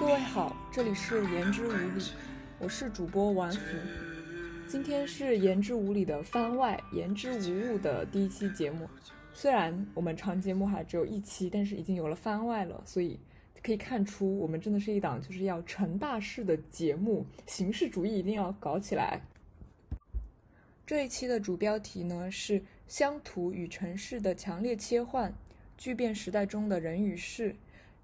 各位好，这里是言之无理，我是主播王福。今天是言之无理的番外，言之无物的第一期节目。虽然我们长节目还只有一期，但是已经有了番外了，所以可以看出我们真的是一档就是要成大事的节目，形式主义一定要搞起来。这一期的主标题呢是乡土与城市的强烈切换，巨变时代中的人与事。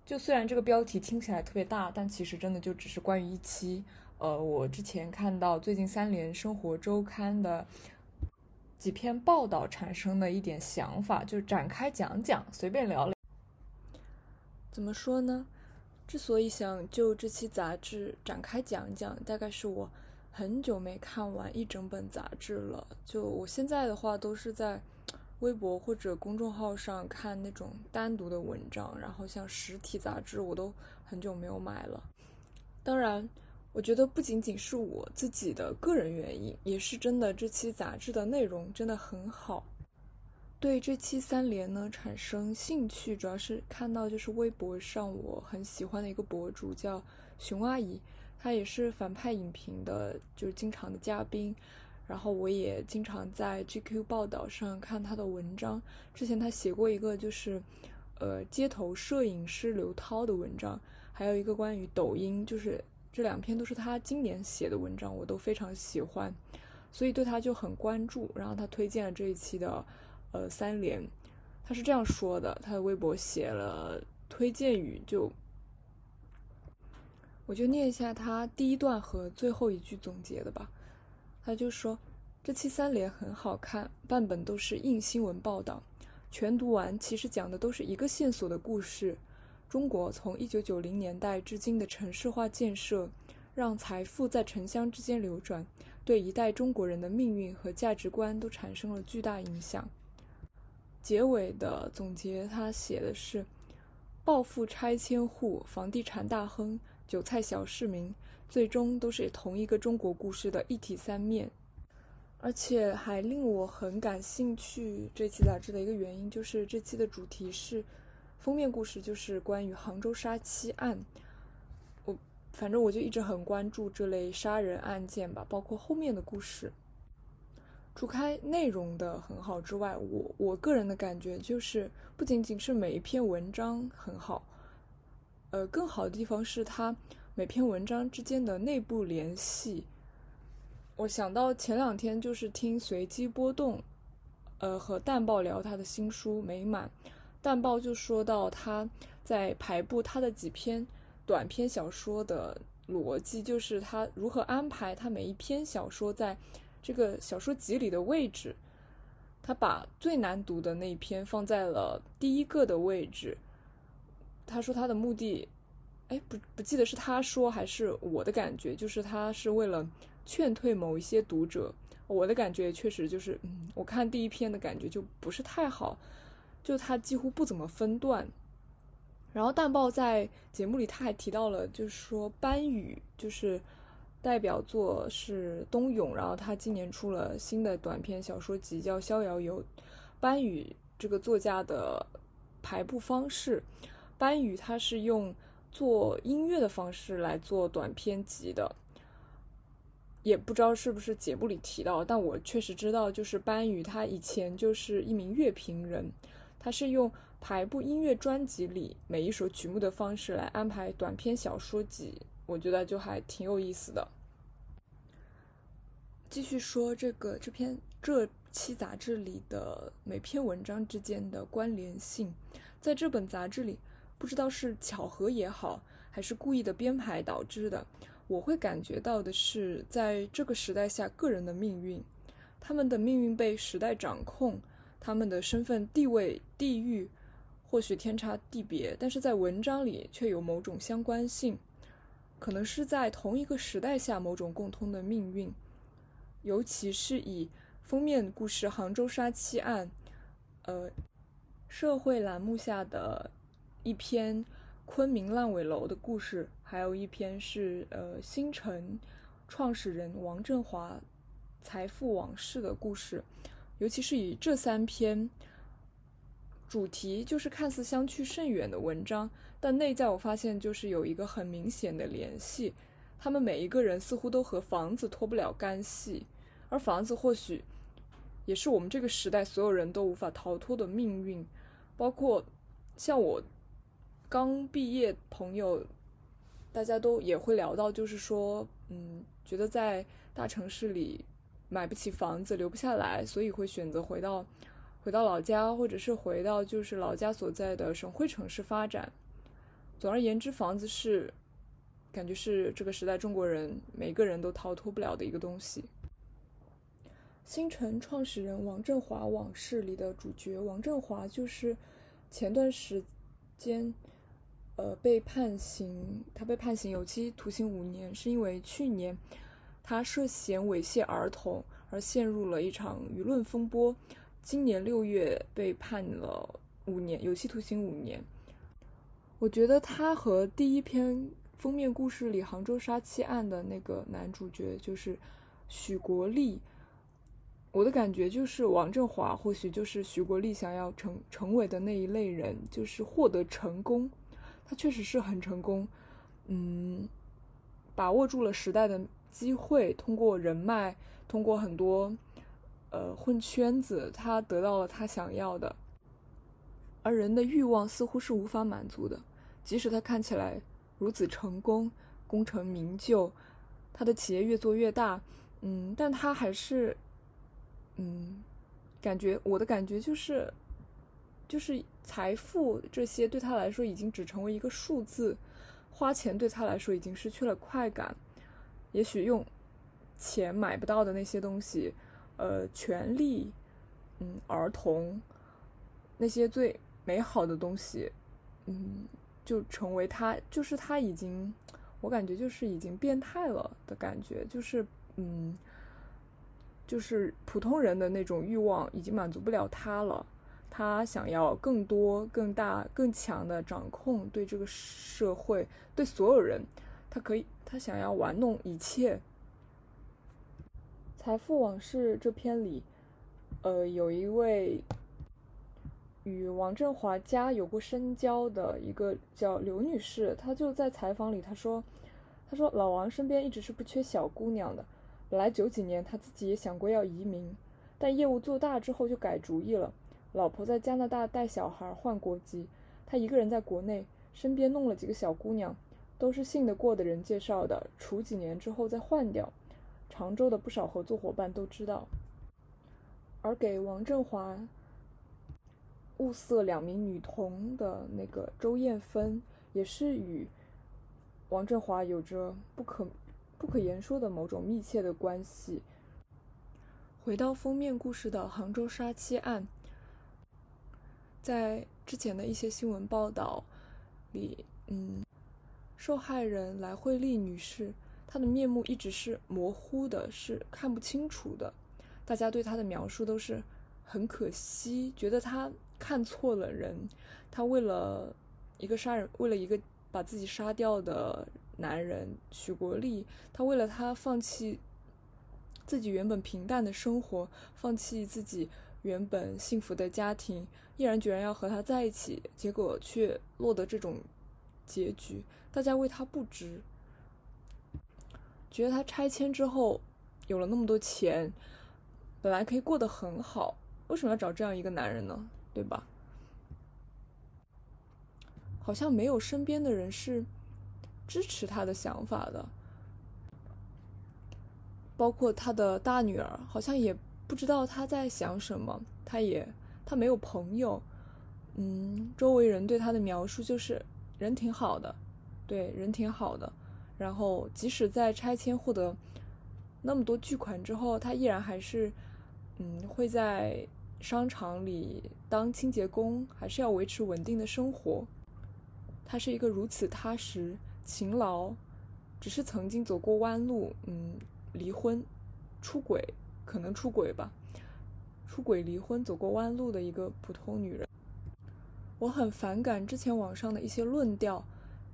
就虽然这个标题听起来特别大，但其实真的就只是关于一期。呃，我之前看到最近三联生活周刊的几篇报道产生的一点想法，就展开讲讲，随便聊聊。怎么说呢？之所以想就这期杂志展开讲讲，大概是我很久没看完一整本杂志了。就我现在的话，都是在。微博或者公众号上看那种单独的文章，然后像实体杂志我都很久没有买了。当然，我觉得不仅仅是我自己的个人原因，也是真的这期杂志的内容真的很好。对这期三联呢产生兴趣，主要是看到就是微博上我很喜欢的一个博主叫熊阿姨，她也是反派影评的，就是经常的嘉宾。然后我也经常在 GQ 报道上看他的文章。之前他写过一个就是，呃，街头摄影师刘涛的文章，还有一个关于抖音，就是这两篇都是他今年写的文章，我都非常喜欢，所以对他就很关注。然后他推荐了这一期的，呃，三联，他是这样说的，他的微博写了推荐语，就我就念一下他第一段和最后一句总结的吧。他就说，这期三联很好看，半本都是硬新闻报道，全读完其实讲的都是一个线索的故事：中国从一九九零年代至今的城市化建设，让财富在城乡之间流转，对一代中国人的命运和价值观都产生了巨大影响。结尾的总结，他写的是：暴富拆迁户、房地产大亨、韭菜小市民。最终都是同一个中国故事的一体三面，而且还令我很感兴趣。这期杂志的一个原因就是这期的主题是封面故事，就是关于杭州杀妻案。我反正我就一直很关注这类杀人案件吧，包括后面的故事。除开内容的很好之外，我我个人的感觉就是不仅仅是每一篇文章很好，呃，更好的地方是它。每篇文章之间的内部联系，我想到前两天就是听随机波动，呃，和淡豹聊他的新书《美满》，淡豹就说到他在排布他的几篇短篇小说的逻辑，就是他如何安排他每一篇小说在这个小说集里的位置。他把最难读的那篇放在了第一个的位置。他说他的目的。哎，不不记得是他说还是我的感觉，就是他是为了劝退某一些读者。我的感觉确实就是，嗯，我看第一篇的感觉就不是太好，就他几乎不怎么分段。然后淡豹在节目里他还提到了，就是说班宇就是代表作是冬泳，然后他今年出了新的短篇小说集叫《逍遥游》。班宇这个作家的排布方式，班宇他是用。做音乐的方式来做短篇集的，也不知道是不是节目里提到，但我确实知道，就是班宇他以前就是一名乐评人，他是用排布音乐专辑里每一首曲目的方式来安排短篇小说集，我觉得就还挺有意思的。继续说这个这篇这期杂志里的每篇文章之间的关联性，在这本杂志里。不知道是巧合也好，还是故意的编排导致的，我会感觉到的是，在这个时代下，个人的命运，他们的命运被时代掌控，他们的身份地位、地域或许天差地别，但是在文章里却有某种相关性，可能是在同一个时代下某种共通的命运，尤其是以封面故事《杭州杀妻案》，呃，社会栏目下的。一篇昆明烂尾楼的故事，还有一篇是呃新城创始人王振华财富往事的故事，尤其是以这三篇主题就是看似相去甚远的文章，但内在我发现就是有一个很明显的联系，他们每一个人似乎都和房子脱不了干系，而房子或许也是我们这个时代所有人都无法逃脱的命运，包括像我刚毕业朋友，大家都也会聊到，就是说，嗯，觉得在大城市里买不起房子，留不下来，所以会选择回到回到老家，或者是回到就是老家所在的省会城市发展。总而言之，房子是感觉是这个时代中国人每个人都逃脱不了的一个东西。新城创始人王振华往事里的主角王振华，就是前段时间，呃，被判刑，他被判刑有期徒刑五年，是因为去年他涉嫌猥亵儿童而陷入了一场舆论风波，今年六月被判了五年有期徒刑五年。我觉得他和第一篇封面故事里杭州杀妻案的那个男主角就是许国立，我的感觉就是王振华或许就是许国立想要成成为的那一类人，就是获得成功，他确实是很成功，嗯，把握住了时代的机会，通过人脉，通过很多呃混圈子，他得到了他想要的。而人的欲望似乎是无法满足的，即使他看起来如此成功，功成名就，他的企业越做越大，嗯，但他还是，嗯，感觉我的感觉就是，就是财富这些对他来说已经只成为一个数字，花钱对他来说已经失去了快感，也许用钱买不到的那些东西，呃，权利，嗯，儿童，那些最。美好的东西，嗯，就成为他，就是他已经，我感觉就是已经变态了的感觉，就是，嗯，就是普通人的那种欲望已经满足不了他了，他想要更多、更大、更强的掌控对这个社会、对所有人，他可以，他想要玩弄一切。《财富往事》这篇里，呃，有一位。与王振华家有过深交的一个叫刘女士，她就在采访里她说：“她说老王身边一直是不缺小姑娘的。本来九几年他自己也想过要移民，但业务做大之后就改主意了。老婆在加拿大带小孩换国籍，他一个人在国内，身边弄了几个小姑娘，都是信得过的人介绍的，处几年之后再换掉。常州的不少合作伙伴都知道，而给王振华。”物色两名女童的那个周艳芬，也是与王振华有着不可不可言说的某种密切的关系。回到封面故事的杭州杀妻案，在之前的一些新闻报道里，嗯，受害人来惠丽女士，她的面目一直是模糊的，是看不清楚的。大家对她的描述都是很可惜，觉得她。看错了人，他为了一个杀人，为了一个把自己杀掉的男人许国立，他为了他放弃自己原本平淡的生活，放弃自己原本幸福的家庭，毅然决然要和他在一起，结果却落得这种结局。大家为他不值，觉得他拆迁之后有了那么多钱，本来可以过得很好，为什么要找这样一个男人呢？对吧？好像没有身边的人是支持他的想法的，包括他的大女儿，好像也不知道他在想什么。他也他没有朋友，嗯，周围人对他的描述就是人挺好的，对人挺好的。然后即使在拆迁获得那么多巨款之后，他依然还是嗯会在。商场里当清洁工，还是要维持稳定的生活。他是一个如此踏实、勤劳，只是曾经走过弯路，嗯，离婚、出轨，可能出轨吧，出轨、离婚、走过弯路的一个普通女人。我很反感之前网上的一些论调，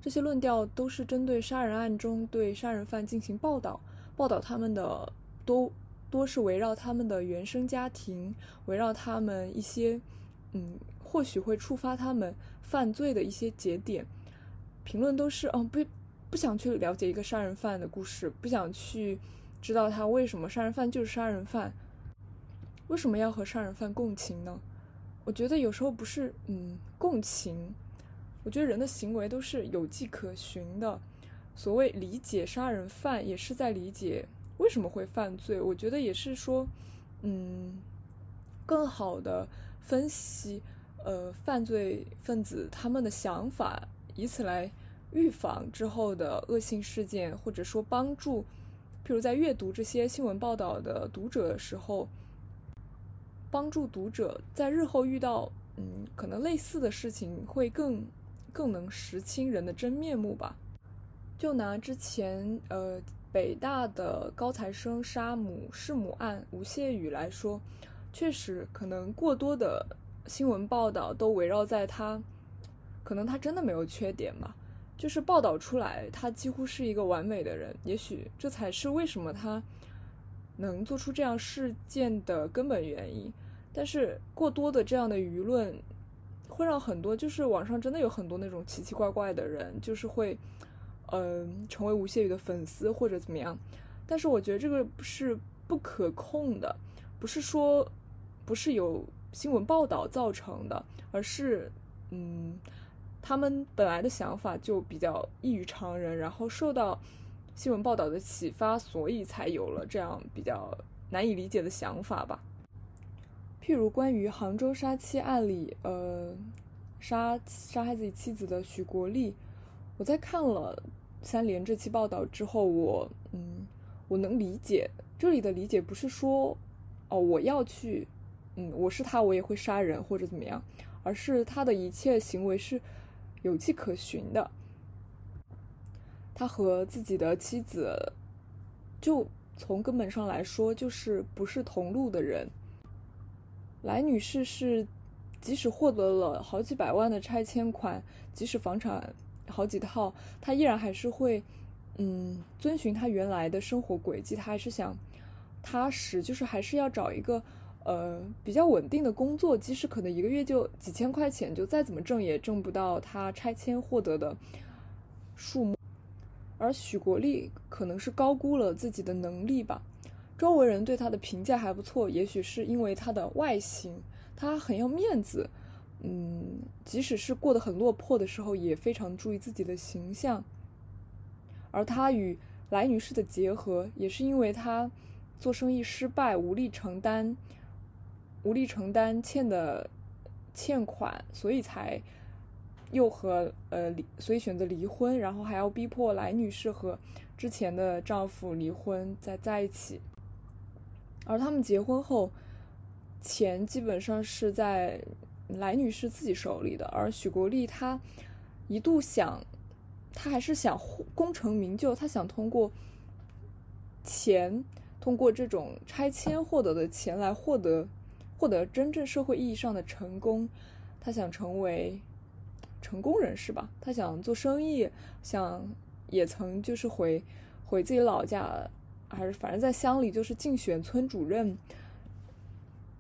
这些论调都是针对杀人案中对杀人犯进行报道，报道他们的都。多是围绕他们的原生家庭，围绕他们一些，嗯，或许会触发他们犯罪的一些节点，评论都是嗯不不想去了解一个杀人犯的故事，不想去知道他为什么杀人犯就是杀人犯，为什么要和杀人犯共情呢？我觉得有时候不是嗯共情，我觉得人的行为都是有迹可循的。所谓理解杀人犯，也是在理解为什么会犯罪。我觉得也是说，嗯，更好的分析呃犯罪分子他们的想法，以此来预防之后的恶性事件，或者说帮助，譬如在阅读这些新闻报道的读者的时候，帮助读者在日后遇到嗯可能类似的事情，会更更能识清人的真面目吧。就拿之前呃北大的高材生杀母弑母案吴谢宇来说，确实可能过多的新闻报道都围绕在他，可能他真的没有缺点嘛，就是报道出来他几乎是一个完美的人，也许这才是为什么他能做出这样事件的根本原因。但是过多的这样的舆论，会让很多就是网上真的有很多那种奇奇怪怪的人，就是会。嗯，成为吴谢宇的粉丝或者怎么样，但是我觉得这个是不可控的，不是说不是有新闻报道造成的，而是嗯，他们本来的想法就比较异于常人，然后受到新闻报道的启发，所以才有了这样比较难以理解的想法吧。譬如关于杭州杀妻案里，呃，杀杀害自己妻子的许国立，我在看了。三联这期报道之后，我嗯，我能理解这里的理解不是说哦，我要去，嗯，我是他，我也会杀人或者怎么样，而是他的一切行为是有迹可循的。他和自己的妻子，就从根本上来说，就是不是同路的人。来女士是，即使获得了好几百万的拆迁款，即使房产。好几套，他依然还是会，嗯，遵循他原来的生活轨迹。他还是想踏实，就是还是要找一个呃比较稳定的工作，即使可能一个月就几千块钱，就再怎么挣也挣不到他拆迁获得的数目。而许国立可能是高估了自己的能力吧，周围人对他的评价还不错，也许是因为他的外形，他很要面子。嗯，即使是过得很落魄的时候，也非常注意自己的形象。而他与来女士的结合，也是因为他做生意失败，无力承担，无力承担欠的欠款，所以才又和呃离，所以选择离婚，然后还要逼迫来女士和之前的丈夫离婚再在一起。而他们结婚后，钱基本上是在。来女士自己手里的，而许国立他一度想，他还是想功成名就，他想通过钱，通过这种拆迁获得的钱来获得获得真正社会意义上的成功，他想成为成功人士吧，他想做生意，想也曾就是回回自己老家，还是反正在乡里就是竞选村主任。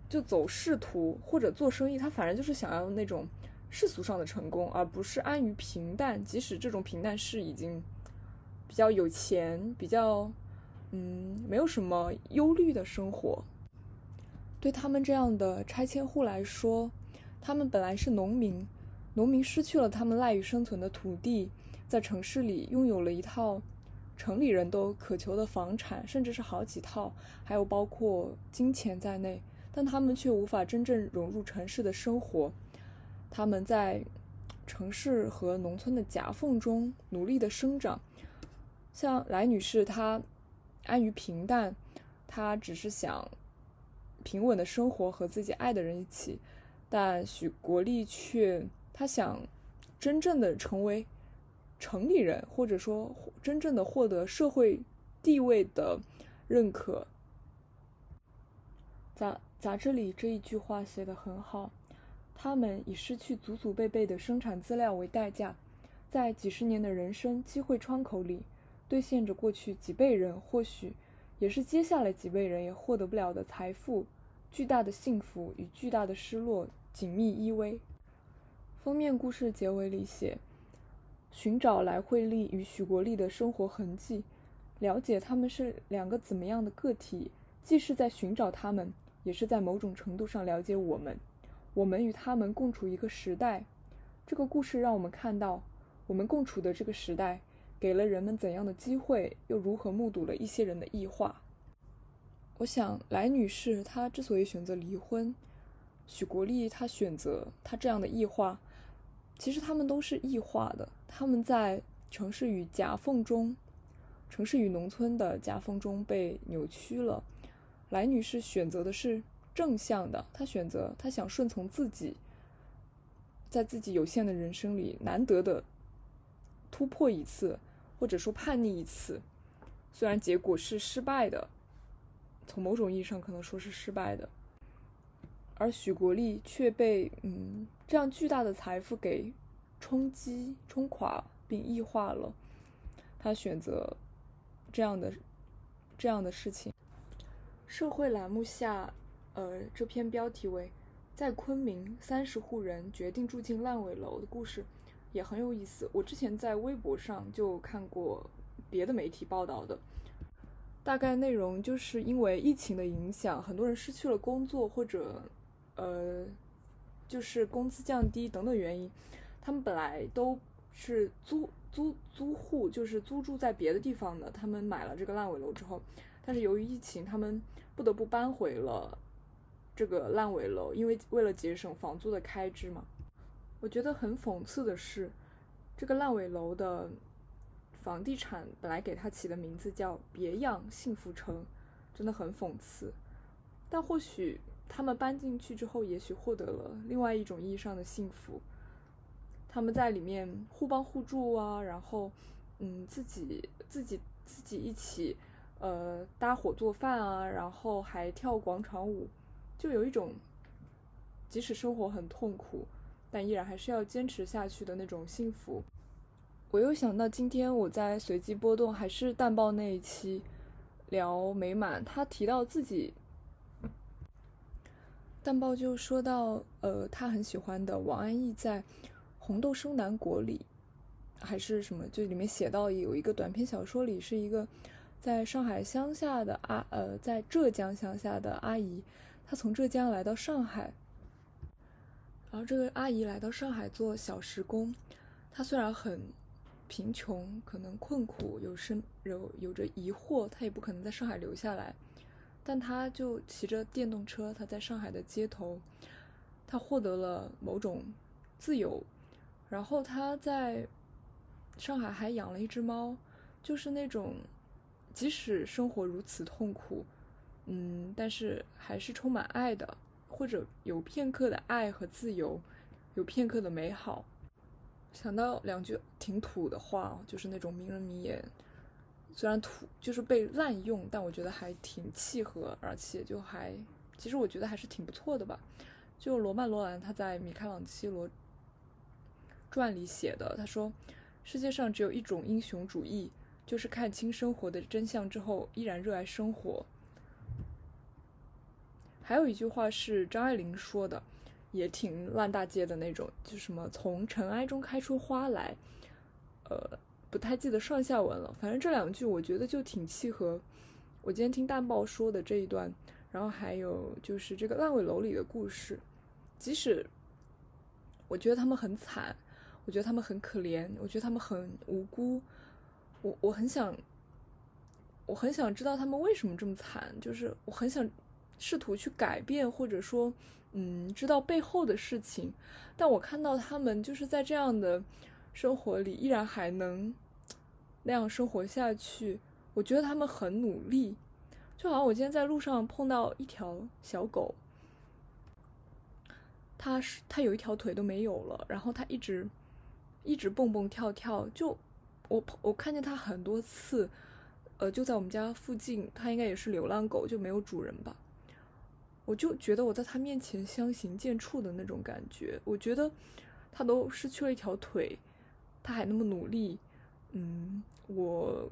就走仕途或者做生意，他反正就是想要那种世俗上的成功，而不是安于平淡。即使这种平淡是已经比较有钱、比较嗯没有什么忧虑的生活，对他们这样的拆迁户来说，他们本来是农民，农民失去了他们赖以生存的土地，在城市里拥有了一套城里人都渴求的房产，甚至是好几套，还有包括金钱在内。但他们却无法真正融入城市的生活，他们在城市和农村的夹缝中努力的生长。像来女士，她安于平淡，她只是想平稳的生活和自己爱的人一起。但许国立却，他想真正的成为城里人，或者说真正的获得社会地位的认可。杂杂志里这一句话写得很好，他们以失去祖祖辈辈的生产资料为代价，在几十年的人生机会窗口里，兑现着过去几辈人或许也是接下来几辈人也获得不了的财富，巨大的幸福与巨大的失落紧密依偎。封面故事结尾里写，寻找来惠利与许国立的生活痕迹，了解他们是两个怎么样的个体，既是在寻找他们，也是在某种程度上了解我们。我们与他们共处一个时代，这个故事让我们看到，我们共处的这个时代给了人们怎样的机会，又如何目睹了一些人的异化。我想，来女士她之所以选择离婚，许国立他选择他这样的异化，其实他们都是异化的。他们在城市与夹缝中，城市与农村的夹缝中被扭曲了。来女士选择的是。正向的，她选择，她想顺从自己，在自己有限的人生里难得的突破一次，或者说叛逆一次，虽然结果是失败的，从某种意义上可能说是失败的，而许国立却被嗯这样巨大的财富给冲击、冲垮并异化了，他选择这样的这样的事情，社会栏目下。呃，这篇标题为“在昆明三十户人决定住进烂尾楼”的故事也很有意思。我之前在微博上就看过别的媒体报道的，大概内容就是因为疫情的影响，很多人失去了工作，或者呃，就是工资降低等等原因，他们本来都是租租租户，就是租住在别的地方的，他们买了这个烂尾楼之后，但是由于疫情，他们不得不搬回了。这个烂尾楼，因为为了节省房租的开支嘛，我觉得很讽刺的是，这个烂尾楼的房地产本来给它起的名字叫“别样幸福城”，真的很讽刺。但或许他们搬进去之后，也许获得了另外一种意义上的幸福。他们在里面互帮互助啊，然后嗯，自己自己自己一起呃搭伙做饭啊，然后还跳广场舞。就有一种，即使生活很痛苦，但依然还是要坚持下去的那种幸福。我又想到今天我在随机波动还是淡报那一期聊美满，他提到自己，淡报就说到，呃，他很喜欢的王安忆在《红豆生南国》里，还是什么，就里面写到有一个短篇小说里是一个在上海乡下的阿，呃，在浙江乡下的阿姨。她从浙江来到上海，然后这个阿姨来到上海做小时工。她虽然很贫穷，可能困苦，有生有有着疑惑，他也不可能在上海留下来。但他就骑着电动车，他在上海的街头，他获得了某种自由。然后他在上海还养了一只猫，就是那种即使生活如此痛苦。嗯，但是还是充满爱的，或者有片刻的爱和自由，有片刻的美好。想到两句挺土的话，就是那种名人名言，虽然土就是被滥用，但我觉得还挺契合，而且就还，其实我觉得还是挺不错的吧。就罗曼·罗兰他在《米开朗基罗传》里写的，他说：“世界上只有一种英雄主义，就是看清生活的真相之后，依然热爱生活。”还有一句话是张爱玲说的，也挺烂大街的那种，就什么从尘埃中开出花来，呃，不太记得上下文了。反正这两句我觉得就挺契合我今天听淡报说的这一段。然后还有就是这个烂尾楼里的故事，即使我觉得他们很惨，我觉得他们很可怜，我觉得他们很无辜，我我很想，我很想知道他们为什么这么惨，就是我很想。试图去改变，或者说，嗯，知道背后的事情，但我看到他们就是在这样的生活里，依然还能那样生活下去。我觉得他们很努力，就好像我今天在路上碰到一条小狗，它是它有一条腿都没有了，然后它一直一直蹦蹦跳跳，就我我看见它很多次，呃，就在我们家附近，它应该也是流浪狗，就没有主人吧。我就觉得我在他面前相形见绌的那种感觉。我觉得他都失去了一条腿，他还那么努力，嗯，我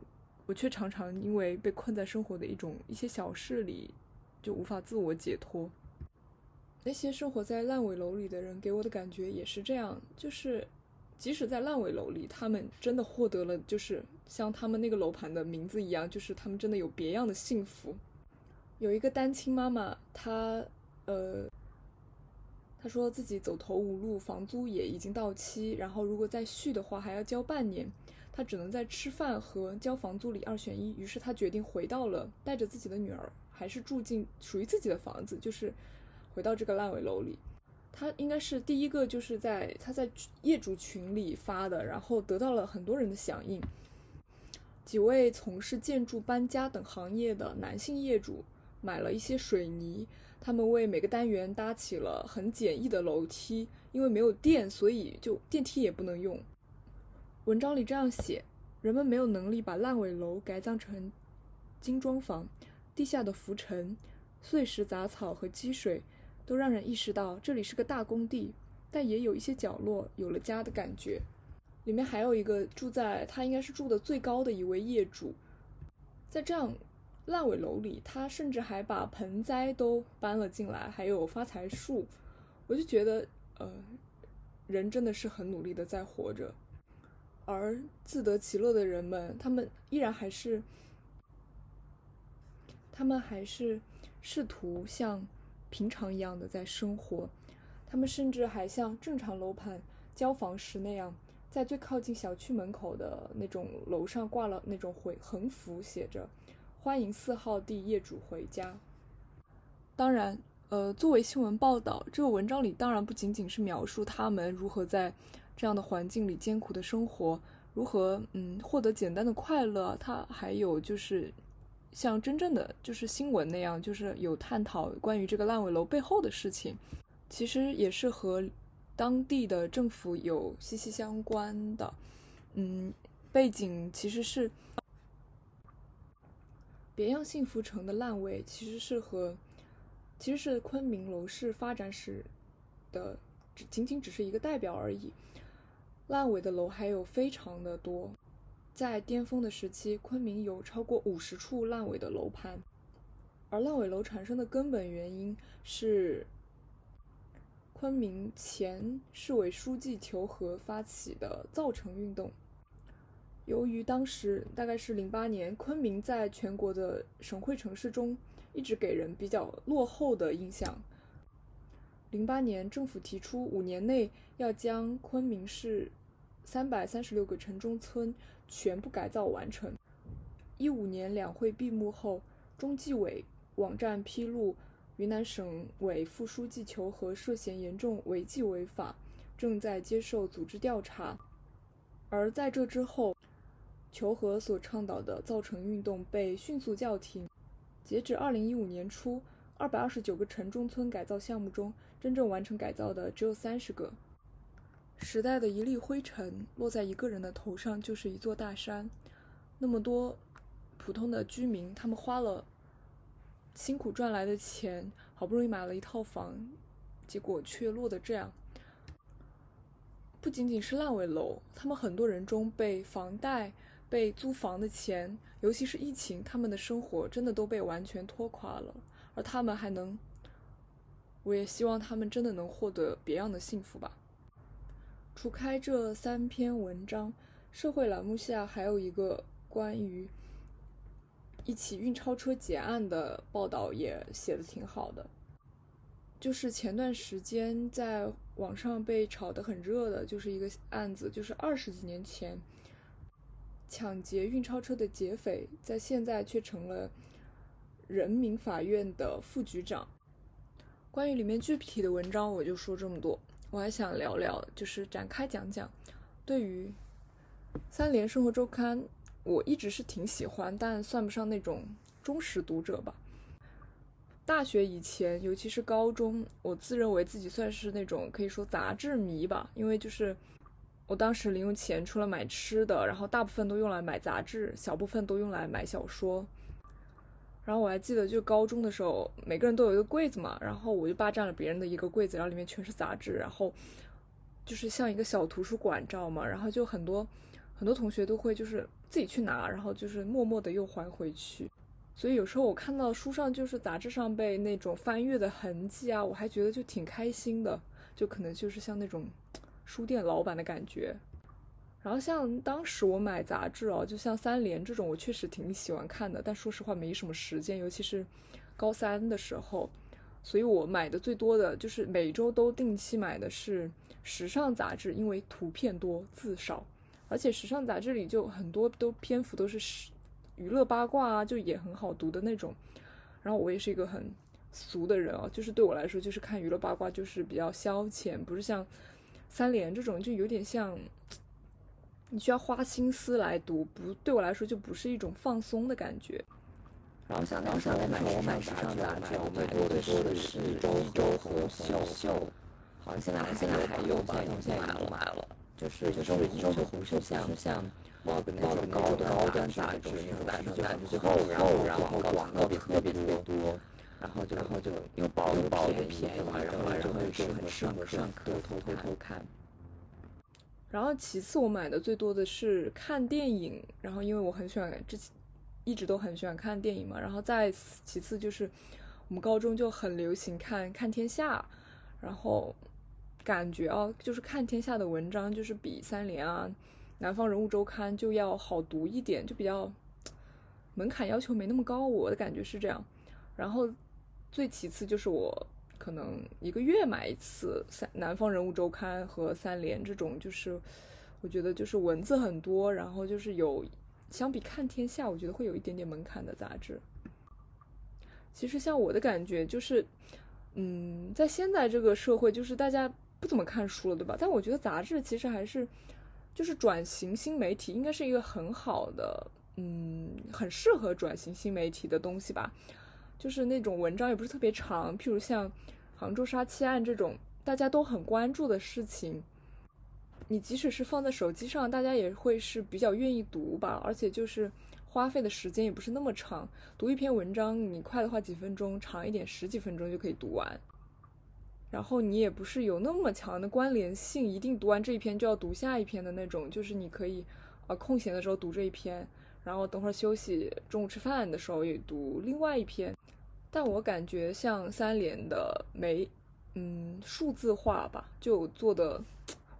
我却常常因为被困在生活的一种一些小事里，就无法自我解脱。那些生活在烂尾楼里的人给我的感觉也是这样，就是即使在烂尾楼里，他们真的获得了，就是像他们那个楼盘的名字一样，就是他们真的有别样的幸福。有一个单亲妈妈，她呃，她说自己走投无路，房租也已经到期，然后如果再续的话还要交半年，她只能在吃饭和交房租里二选一。于是她决定回到了带着自己的女儿，还是住进属于自己的房子，就是回到这个烂尾楼里。她应该是第一个，就是在她在业主群里发的，然后得到了很多人的响应。几位从事建筑、搬家等行业的男性业主买了一些水泥，他们为每个单元搭起了很简易的楼梯，因为没有电，所以就电梯也不能用。文章里这样写：人们没有能力把烂尾楼改造成精装房，地下的浮尘、碎石、杂草和积水。都让人意识到这里是个大工地，但也有一些角落有了家的感觉。里面还有一个住在他应该是住的最高的一位业主，在这样烂尾楼里，他甚至还把盆栽都搬了进来，还有发财树。我就觉得，呃，人真的是很努力的在活着，而自得其乐的人们，他们依然还是，他们还是试图像。平常一样的在生活，他们甚至还像正常楼盘交房时那样，在最靠近小区门口的那种楼上挂了那种回横幅，写着“欢迎四号地业主回家”。当然，呃，作为新闻报道，这个文章里当然不仅仅是描述他们如何在这样的环境里艰苦的生活，如何嗯获得简单的快乐，它还有就是。像真正的就是新闻那样，就是有探讨关于这个烂尾楼背后的事情，其实也是和当地的政府有息息相关的。嗯，背景其实是别样幸福城的烂尾，其实是和其实是昆明楼市发展史的仅仅只是一个代表而已。烂尾的楼还有非常的多。在巅峰的时期，昆明有超过五十处烂尾的楼盘，而烂尾楼产生的根本原因是昆明前市委书记求和发起的造城运动。由于当时大概是零八年，昆明在全国的省会城市中一直给人比较落后的印象。零八年，政府提出五年内要将昆明市三百三十六个城中村。全部改造完成。一五年两会闭幕后，中纪委网站披露，云南省委副书记求和涉嫌严重违纪违法，正在接受组织调查。而在这之后，求和所倡导的造城运动被迅速叫停。截止二零一五年初，二百二十九个城中村改造项目中，真正完成改造的只有三十个。时代的一粒灰尘落在一个人的头上，就是一座大山。那么多普通的居民，他们花了辛苦赚来的钱，好不容易买了一套房，结果却落得这样。不仅仅是烂尾楼，他们很多人中被房贷、被租房的钱，尤其是疫情，他们的生活真的都被完全拖垮了。而他们还能，我也希望他们真的能获得别样的幸福吧。除开这三篇文章，社会栏目下还有一个关于一起运钞车劫案的报道，也写的挺好的。就是前段时间在网上被炒得很热的，就是一个案子，就是二十几年前抢劫运钞车的劫匪，在现在却成了人民法院的副局长。关于里面具体的文章，我就说这么多。我还想聊聊，就是展开讲讲，对于三联生活周刊，我一直是挺喜欢，但算不上那种忠实读者吧。大学以前，尤其是高中，我自认为自己算是那种可以说杂志迷吧，因为就是我当时零用钱除了买吃的，然后大部分都用来买杂志，小部分都用来买小说。然后我还记得，就高中的时候，每个人都有一个柜子嘛，然后我就霸占了别人的一个柜子，然后里面全是杂志，然后就是像一个小图书馆，知道吗？然后就很多很多同学都会就是自己去拿，然后就是默默的又还回去。所以有时候我看到书上就是杂志上被那种翻阅的痕迹啊，我还觉得就挺开心的，就可能就是像那种书店老板的感觉。然后像当时我买杂志哦，就像三联这种，我确实挺喜欢看的，但说实话没什么时间，尤其是高三的时候，所以我买的最多的就是每周都定期买的是时尚杂志，因为图片多字少，而且时尚杂志里就很多都篇幅都是娱乐八卦啊，就也很好读的那种。然后我也是一个很俗的人啊，就是对我来说，就是看娱乐八卦就是比较消遣，不是像三联这种，就有点像。你需要花心思来读，不对我来说就不是一种放松的感觉。然后像那时候我买我买时尚杂志，我买多的多的是周周和秀秀，好像现在现在还有吧，现在不买了。就是就是周和红秀像像某个那种高端高端杂志，那种杂志就很厚，然后然后广告特别特别多，然后就然后就又薄又薄又便宜嘛，然后就会就很上上课偷偷偷看。然后其次，我买的最多的是看电影。然后因为我很喜欢，之前一直都很喜欢看电影嘛。然后再其次就是，我们高中就很流行看看天下。然后感觉啊，就是看天下的文章就是比三联啊、南方人物周刊就要好读一点，就比较门槛要求没那么高。我的感觉是这样。然后最其次就是我。可能一个月买一次《三南方人物周刊》和《三联》这种，就是我觉得就是文字很多，然后就是有相比看天下，我觉得会有一点点门槛的杂志。其实像我的感觉就是，嗯，在现在这个社会，就是大家不怎么看书了，对吧？但我觉得杂志其实还是就是转型新媒体，应该是一个很好的，嗯，很适合转型新媒体的东西吧。就是那种文章也不是特别长，譬如像杭州杀妻案这种大家都很关注的事情，你即使是放在手机上，大家也会是比较愿意读吧。而且就是花费的时间也不是那么长，读一篇文章你快的话几分钟，长一点十几分钟就可以读完。然后你也不是有那么强的关联性，一定读完这一篇就要读下一篇的那种，就是你可以呃空闲的时候读这一篇。然后等会儿休息，中午吃饭的时候也读另外一篇，但我感觉像三联的没，嗯，数字化吧，就做的，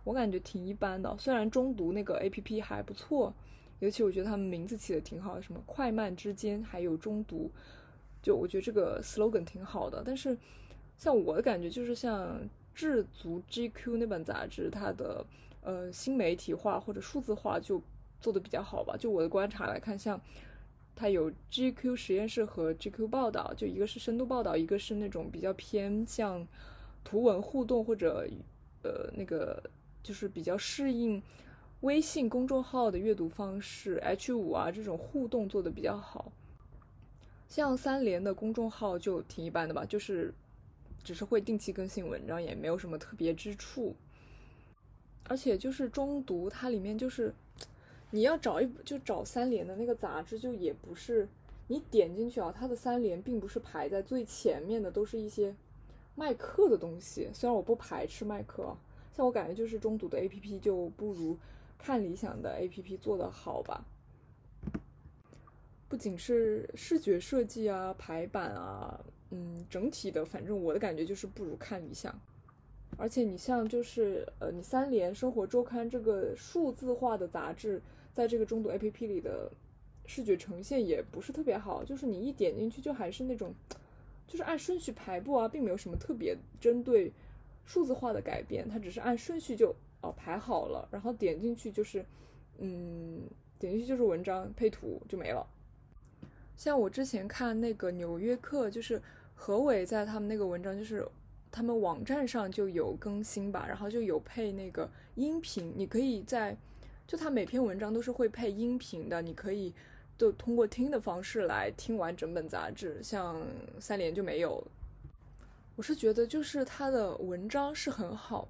我感觉挺一般的。虽然中读那个 A P P 还不错，尤其我觉得他们名字起的挺好，什么快慢之间还有中读，就我觉得这个 slogan 挺好的。但是像我的感觉就是像智足 G Q 那本杂志，它的呃新媒体化或者数字化就。做的比较好吧，就我的观察来看，像它有 GQ 实验室和 GQ 报道，就一个是深度报道，一个是那种比较偏向图文互动或者呃那个就是比较适应微信公众号的阅读方式，H 五啊这种互动做的比较好。像三联的公众号就挺一般的吧，就是只是会定期更新文章，也没有什么特别之处。而且就是中读，它里面就是。你要找一就找三联的那个杂志，就也不是你点进去啊，它的三联并不是排在最前面的，都是一些卖课的东西。虽然我不排斥卖课，像我感觉就是中读的 A P P 就不如看理想的 A P P 做得好吧。不仅是视觉设计啊、排版啊，嗯，整体的，反正我的感觉就是不如看理想。而且你像就是呃，你三联生活周刊这个数字化的杂志。在这个中读 APP 里的视觉呈现也不是特别好，就是你一点进去就还是那种，就是按顺序排布啊，并没有什么特别针对数字化的改变，它只是按顺序就哦排好了，然后点进去就是，嗯，点进去就是文章配图就没了。像我之前看那个《纽约客》，就是何伟在他们那个文章，就是他们网站上就有更新吧，然后就有配那个音频，你可以在。就他每篇文章都是会配音频的，你可以就通过听的方式来听完整本杂志。像三联就没有。我是觉得就是他的文章是很好，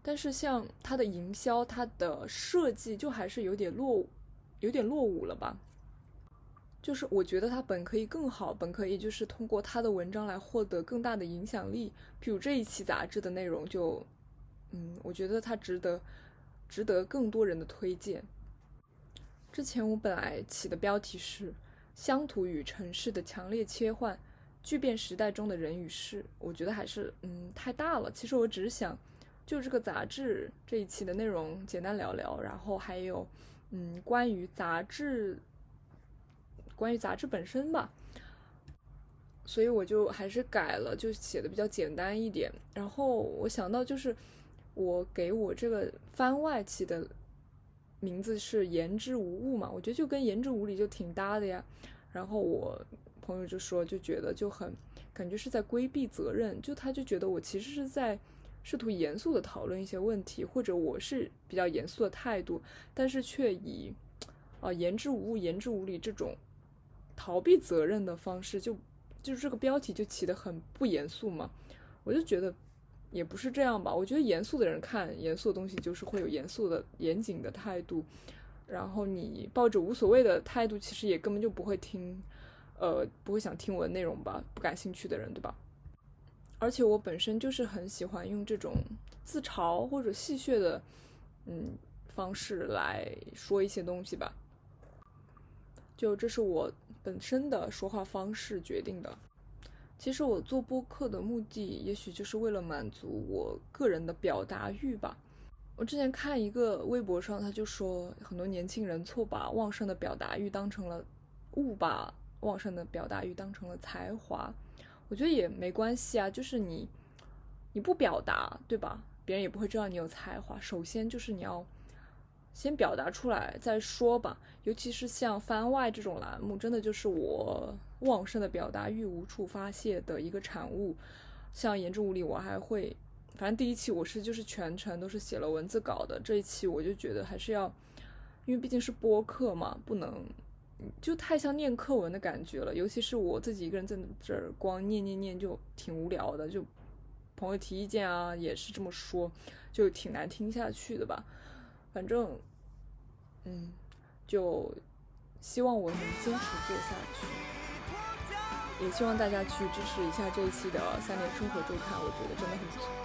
但是像他的营销、他的设计就还是有点落，有点落伍了吧。就是我觉得他本可以更好，本可以就是通过他的文章来获得更大的影响力。比如这一期杂志的内容就，嗯，我觉得他值得。值得更多人的推荐。之前我本来起的标题是“乡土与城市的强烈切换，巨变时代中的人与事”，我觉得还是嗯太大了。其实我只是想就这个杂志这一期的内容简单聊聊，然后还有嗯关于杂志，关于杂志本身吧。所以我就还是改了，就写的比较简单一点。然后我想到就是我给我这个番外起的名字是言之无物嘛，我觉得就跟言之无理就挺搭的呀。然后我朋友就说，就觉得就很感觉是在规避责任，就他就觉得我其实是在试图严肃的讨论一些问题，或者我是比较严肃的态度，但是却以啊言之无物、言之无理这种逃避责任的方式就。就是这个标题就起得很不严肃嘛，我就觉得也不是这样吧。我觉得严肃的人看严肃的东西，就是会有严肃的、严谨的态度。然后你抱着无所谓的态度，其实也根本就不会听，呃，不会想听我的内容吧？不感兴趣的人，对吧？而且我本身就是很喜欢用这种自嘲或者戏谑的，嗯，方式来说一些东西吧。就这是我。本身的说话方式决定的。其实我做播客的目的，也许就是为了满足我个人的表达欲吧。我之前看一个微博上，他就说很多年轻人错把旺盛的表达欲当成了误把旺盛的表达欲当成了才华。我觉得也没关系啊，就是你你不表达，对吧？别人也不会知道你有才华。首先就是你要。先表达出来再说吧，尤其是像番外这种栏目，真的就是我旺盛的表达欲无处发泄的一个产物。像言之无理，我还会，反正第一期我是就是全程都是写了文字稿的，这一期我就觉得还是要，因为毕竟是播客嘛，不能就太像念课文的感觉了。尤其是我自己一个人在这儿光念念念就挺无聊的，就朋友提意见啊也是这么说，就挺难听下去的吧。反正，嗯，就希望我能坚持做下去，也希望大家去支持一下这一期的《三联生活周刊》，我觉得真的很不错。